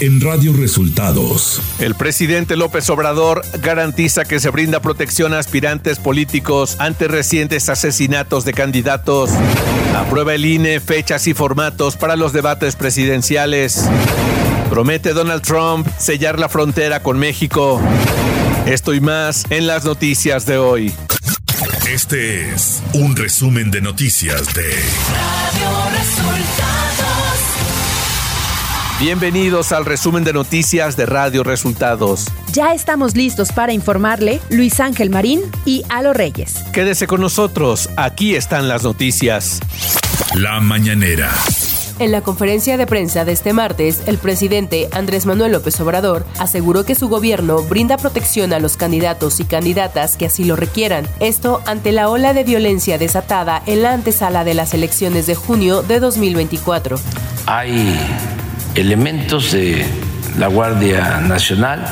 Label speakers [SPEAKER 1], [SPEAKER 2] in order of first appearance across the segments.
[SPEAKER 1] en Radio Resultados.
[SPEAKER 2] El presidente López Obrador garantiza que se brinda protección a aspirantes políticos ante recientes asesinatos de candidatos. Aprueba el INE fechas y formatos para los debates presidenciales. Promete Donald Trump sellar la frontera con México. Esto y más en las noticias de hoy.
[SPEAKER 1] Este es un resumen de noticias de Radio
[SPEAKER 2] Resultados. Bienvenidos al resumen de noticias de Radio Resultados.
[SPEAKER 3] Ya estamos listos para informarle Luis Ángel Marín y Alo Reyes.
[SPEAKER 2] Quédese con nosotros, aquí están las noticias.
[SPEAKER 1] La mañanera.
[SPEAKER 4] En la conferencia de prensa de este martes, el presidente Andrés Manuel López Obrador aseguró que su gobierno brinda protección a los candidatos y candidatas que así lo requieran. Esto ante la ola de violencia desatada en la antesala de las elecciones de junio de 2024.
[SPEAKER 5] Hay elementos de la Guardia Nacional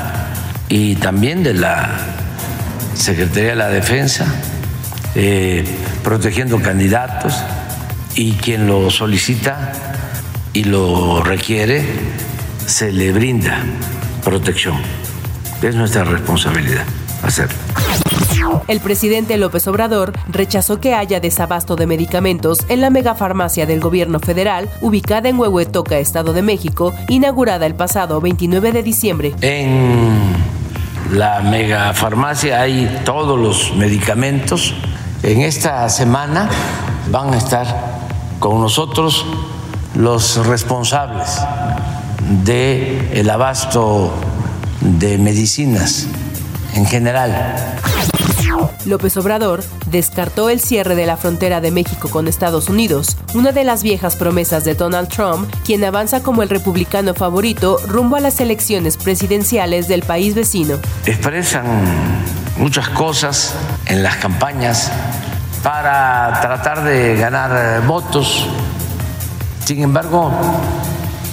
[SPEAKER 5] y también de la Secretaría de la Defensa eh, protegiendo candidatos y quien lo solicita y lo requiere, se le brinda protección. Es nuestra responsabilidad hacerlo.
[SPEAKER 4] El presidente López Obrador rechazó que haya desabasto de medicamentos en la megafarmacia del gobierno federal ubicada en Huehuetoca, Estado de México, inaugurada el pasado 29 de diciembre.
[SPEAKER 5] En la megafarmacia hay todos los medicamentos. En esta semana van a estar con nosotros los responsables del el abasto de medicinas en general.
[SPEAKER 4] López Obrador descartó el cierre de la frontera de México con Estados Unidos, una de las viejas promesas de Donald Trump, quien avanza como el republicano favorito rumbo a las elecciones presidenciales del país vecino.
[SPEAKER 5] Expresan muchas cosas en las campañas para tratar de ganar votos sin embargo,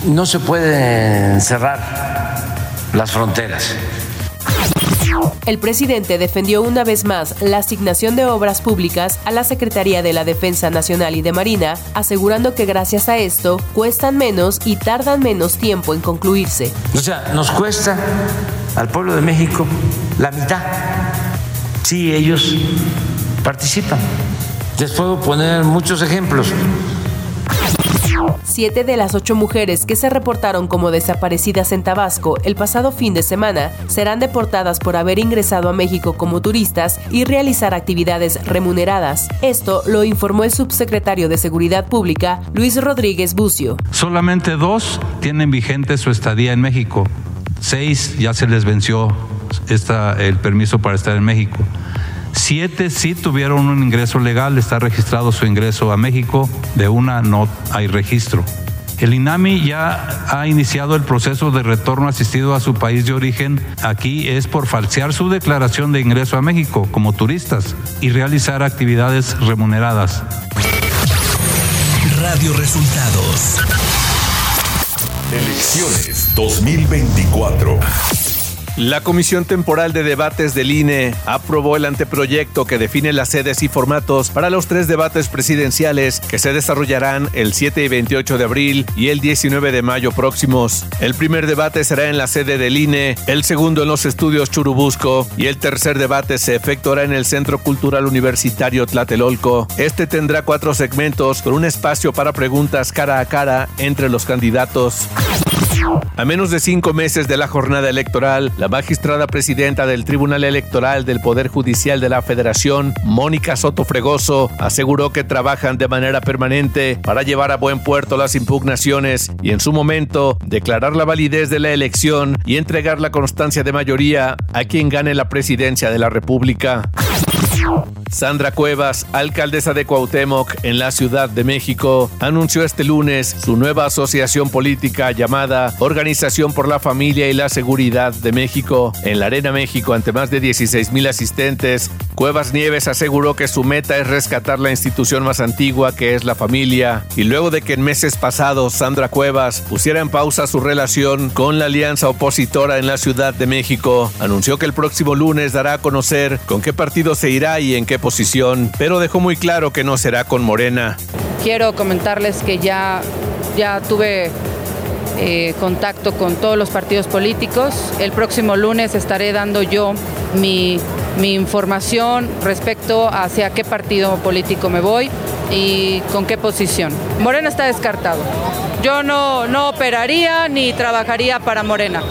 [SPEAKER 5] no se pueden cerrar las fronteras.
[SPEAKER 4] El presidente defendió una vez más la asignación de obras públicas a la Secretaría de la Defensa Nacional y de Marina, asegurando que gracias a esto cuestan menos y tardan menos tiempo en concluirse.
[SPEAKER 5] O sea, nos cuesta al pueblo de México la mitad si ellos participan. Les puedo poner muchos ejemplos.
[SPEAKER 4] Siete de las ocho mujeres que se reportaron como desaparecidas en Tabasco el pasado fin de semana serán deportadas por haber ingresado a México como turistas y realizar actividades remuneradas. Esto lo informó el subsecretario de Seguridad Pública, Luis Rodríguez Bucio.
[SPEAKER 6] Solamente dos tienen vigente su estadía en México. Seis ya se les venció el permiso para estar en México. Siete sí tuvieron un ingreso legal, está registrado su ingreso a México, de una no hay registro. El INAMI ya ha iniciado el proceso de retorno asistido a su país de origen. Aquí es por falsear su declaración de ingreso a México como turistas y realizar actividades remuneradas.
[SPEAKER 1] Radio Resultados. Elecciones 2024.
[SPEAKER 2] La Comisión Temporal de Debates del INE aprobó el anteproyecto que define las sedes y formatos para los tres debates presidenciales que se desarrollarán el 7 y 28 de abril y el 19 de mayo próximos. El primer debate será en la sede del INE, el segundo en los estudios Churubusco y el tercer debate se efectuará en el Centro Cultural Universitario Tlatelolco. Este tendrá cuatro segmentos con un espacio para preguntas cara a cara entre los candidatos. A menos de cinco meses de la jornada electoral, la magistrada presidenta del Tribunal Electoral del Poder Judicial de la Federación, Mónica Soto Fregoso, aseguró que trabajan de manera permanente para llevar a buen puerto las impugnaciones y en su momento declarar la validez de la elección y entregar la constancia de mayoría a quien gane la presidencia de la República. Sandra Cuevas, alcaldesa de Cuauhtémoc en la Ciudad de México, anunció este lunes su nueva asociación política llamada Organización por la Familia y la Seguridad de México. En la Arena México, ante más de 16 mil asistentes, Cuevas Nieves aseguró que su meta es rescatar la institución más antigua que es la familia. Y luego de que en meses pasados Sandra Cuevas pusiera en pausa su relación con la alianza opositora en la Ciudad de México, anunció que el próximo lunes dará a conocer con qué partido se irá y en qué posición, pero dejó muy claro que no será con Morena.
[SPEAKER 7] Quiero comentarles que ya, ya tuve eh, contacto con todos los partidos políticos. El próximo lunes estaré dando yo mi, mi información respecto hacia qué partido político me voy y con qué posición. Morena está descartado. Yo no, no operaría ni trabajaría para Morena.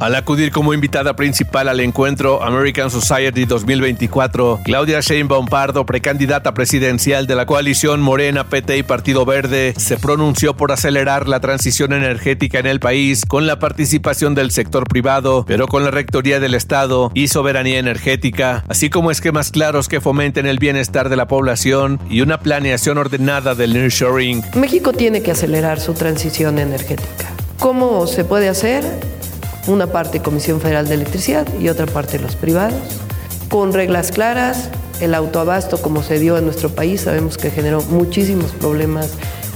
[SPEAKER 2] Al acudir como invitada principal al encuentro American Society 2024, Claudia Sheinbaum Pardo, precandidata presidencial de la coalición Morena, PT y Partido Verde, se pronunció por acelerar la transición energética en el país con la participación del sector privado, pero con la rectoría del Estado y soberanía energética, así como esquemas claros que fomenten el bienestar de la población y una planeación ordenada del nearshoring.
[SPEAKER 8] México tiene que acelerar su transición energética. ¿Cómo se puede hacer? Una parte Comisión Federal de Electricidad y otra parte los privados, con reglas claras. El autoabasto, como se dio en nuestro país, sabemos que generó muchísimos problemas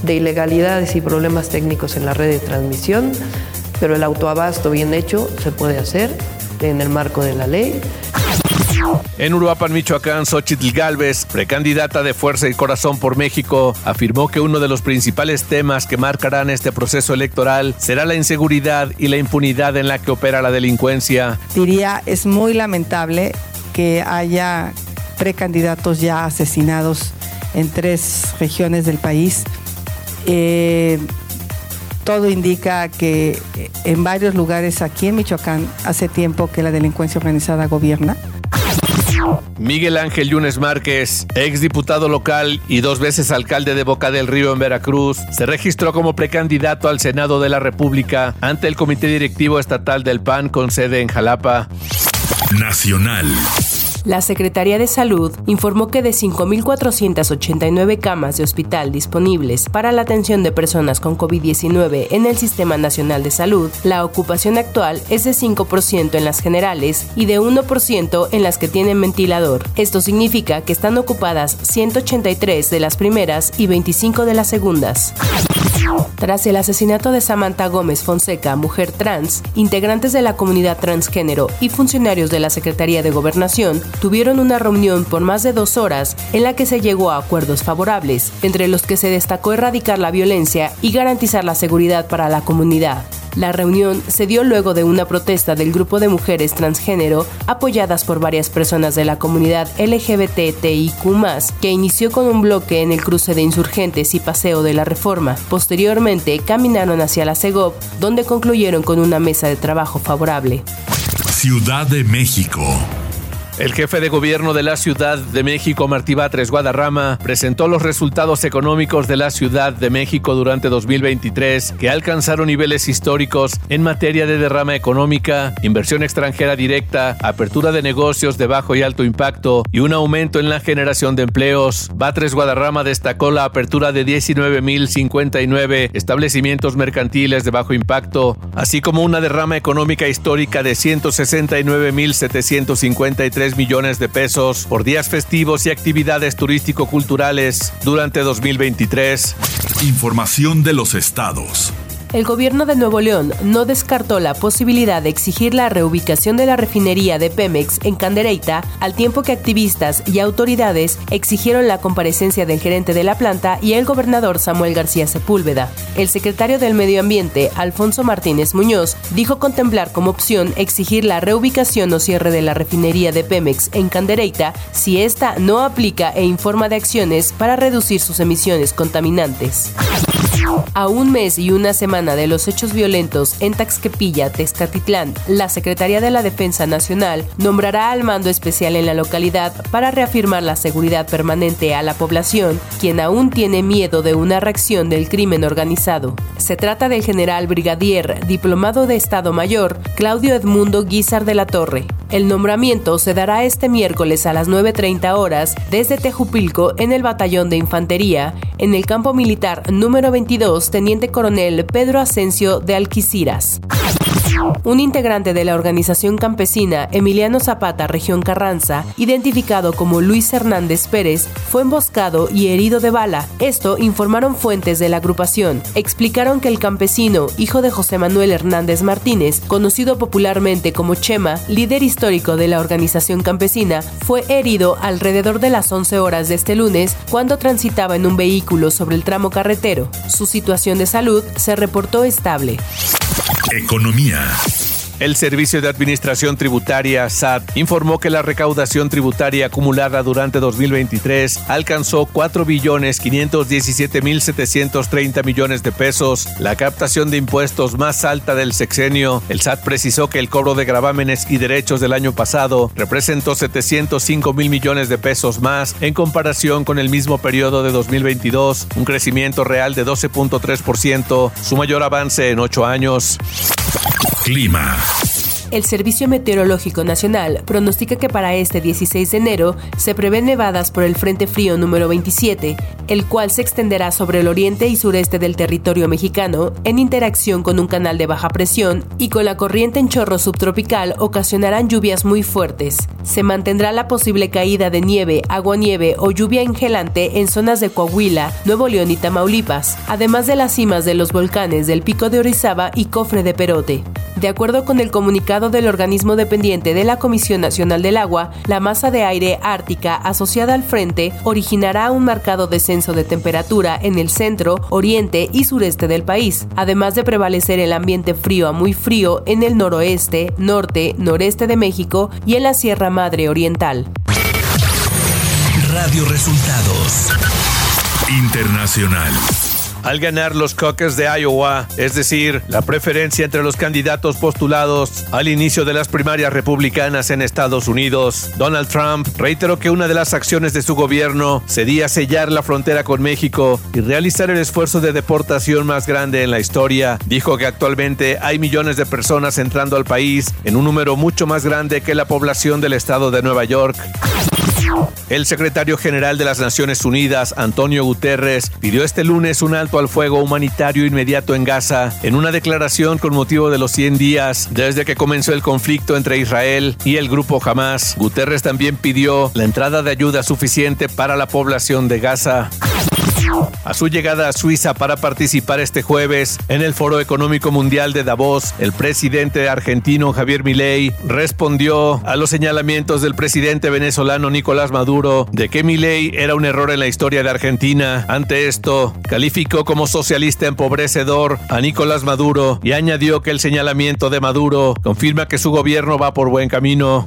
[SPEAKER 8] de ilegalidades y problemas técnicos en la red de transmisión, pero el autoabasto bien hecho se puede hacer en el marco de la ley.
[SPEAKER 2] En Uruapan, Michoacán, Xochitl Galvez, precandidata de Fuerza y Corazón por México, afirmó que uno de los principales temas que marcarán este proceso electoral será la inseguridad y la impunidad en la que opera la delincuencia.
[SPEAKER 9] Diría, es muy lamentable que haya precandidatos ya asesinados en tres regiones del país. Eh, todo indica que en varios lugares aquí en Michoacán hace tiempo que la delincuencia organizada gobierna.
[SPEAKER 2] Miguel Ángel Yunes Márquez, ex diputado local y dos veces alcalde de Boca del Río en Veracruz, se registró como precandidato al Senado de la República ante el Comité Directivo Estatal del PAN con sede en Jalapa.
[SPEAKER 1] Nacional.
[SPEAKER 4] La Secretaría de Salud informó que de 5.489 camas de hospital disponibles para la atención de personas con COVID-19 en el Sistema Nacional de Salud, la ocupación actual es de 5% en las generales y de 1% en las que tienen ventilador. Esto significa que están ocupadas 183 de las primeras y 25 de las segundas. Tras el asesinato de Samantha Gómez Fonseca, mujer trans, integrantes de la comunidad transgénero y funcionarios de la Secretaría de Gobernación tuvieron una reunión por más de dos horas en la que se llegó a acuerdos favorables, entre los que se destacó erradicar la violencia y garantizar la seguridad para la comunidad. La reunión se dio luego de una protesta del grupo de mujeres transgénero apoyadas por varias personas de la comunidad LGBTIQ, que inició con un bloque en el cruce de insurgentes y paseo de la reforma. Posteriormente caminaron hacia la CEGOP, donde concluyeron con una mesa de trabajo favorable.
[SPEAKER 1] Ciudad de México.
[SPEAKER 2] El jefe de gobierno de la Ciudad de México, Martí Batres Guadarrama, presentó los resultados económicos de la Ciudad de México durante 2023, que alcanzaron niveles históricos en materia de derrama económica, inversión extranjera directa, apertura de negocios de bajo y alto impacto y un aumento en la generación de empleos. Batres Guadarrama destacó la apertura de 19.059 establecimientos mercantiles de bajo impacto, así como una derrama económica histórica de 169.753 millones de pesos por días festivos y actividades turístico-culturales durante 2023.
[SPEAKER 1] Información de los estados.
[SPEAKER 4] El gobierno de Nuevo León no descartó la posibilidad de exigir la reubicación de la refinería de Pemex en Candereita, al tiempo que activistas y autoridades exigieron la comparecencia del gerente de la planta y el gobernador Samuel García Sepúlveda. El secretario del Medio Ambiente, Alfonso Martínez Muñoz, dijo contemplar como opción exigir la reubicación o cierre de la refinería de Pemex en Candereita si ésta no aplica e informa de acciones para reducir sus emisiones contaminantes. A un mes y una semana de los hechos violentos en Taxquepilla, Tezcatitlán, la Secretaría de la Defensa Nacional nombrará al mando especial en la localidad para reafirmar la seguridad permanente a la población, quien aún tiene miedo de una reacción del crimen organizado. Se trata del general brigadier, diplomado de Estado Mayor, Claudio Edmundo Guizar de la Torre. El nombramiento se dará este miércoles a las 9.30 horas desde Tejupilco en el Batallón de Infantería, en el campo militar número 22, Teniente Coronel Pedro Asensio de Alquiciras. Un integrante de la organización campesina Emiliano Zapata, región Carranza, identificado como Luis Hernández Pérez, fue emboscado y herido de bala. Esto informaron fuentes de la agrupación. Explicaron que el campesino, hijo de José Manuel Hernández Martínez, conocido popularmente como Chema, líder histórico de la organización campesina, fue herido alrededor de las 11 horas de este lunes cuando transitaba en un vehículo sobre el tramo carretero. Su situación de salud se reportó estable.
[SPEAKER 1] Economía.
[SPEAKER 2] El Servicio de Administración Tributaria, SAT, informó que la recaudación tributaria acumulada durante 2023 alcanzó 4 billones 517 mil 730 millones de pesos, la captación de impuestos más alta del sexenio. El SAT precisó que el cobro de gravámenes y derechos del año pasado representó 705 mil millones de pesos más en comparación con el mismo periodo de 2022, un crecimiento real de 12.3%, su mayor avance en ocho años.
[SPEAKER 1] Clima.
[SPEAKER 4] El Servicio Meteorológico Nacional pronostica que para este 16 de enero se prevén nevadas por el Frente Frío número 27, el cual se extenderá sobre el oriente y sureste del territorio mexicano en interacción con un canal de baja presión y con la corriente en chorro subtropical ocasionarán lluvias muy fuertes. Se mantendrá la posible caída de nieve, aguanieve o lluvia engelante en zonas de Coahuila, Nuevo León y Tamaulipas, además de las cimas de los volcanes del Pico de Orizaba y Cofre de Perote. De acuerdo con el comunicado del organismo dependiente de la Comisión Nacional del Agua, la masa de aire ártica asociada al frente originará un marcado descenso de temperatura en el centro, oriente y sureste del país, además de prevalecer el ambiente frío a muy frío en el noroeste, norte, noreste de México y en la Sierra Madre Oriental.
[SPEAKER 1] Radio Resultados Internacional.
[SPEAKER 2] Al ganar los caucus de Iowa, es decir, la preferencia entre los candidatos postulados al inicio de las primarias republicanas en Estados Unidos, Donald Trump reiteró que una de las acciones de su gobierno sería sellar la frontera con México y realizar el esfuerzo de deportación más grande en la historia. Dijo que actualmente hay millones de personas entrando al país en un número mucho más grande que la población del estado de Nueva York. El secretario general de las Naciones Unidas, Antonio Guterres, pidió este lunes un alto al fuego humanitario inmediato en Gaza en una declaración con motivo de los 100 días desde que comenzó el conflicto entre Israel y el grupo Hamas. Guterres también pidió la entrada de ayuda suficiente para la población de Gaza. A su llegada a Suiza para participar este jueves en el Foro Económico Mundial de Davos, el presidente argentino Javier Milei respondió a los señalamientos del presidente venezolano Nicolás Maduro de que Milei era un error en la historia de Argentina. Ante esto, calificó como socialista empobrecedor a Nicolás Maduro y añadió que el señalamiento de Maduro confirma que su gobierno va por buen camino.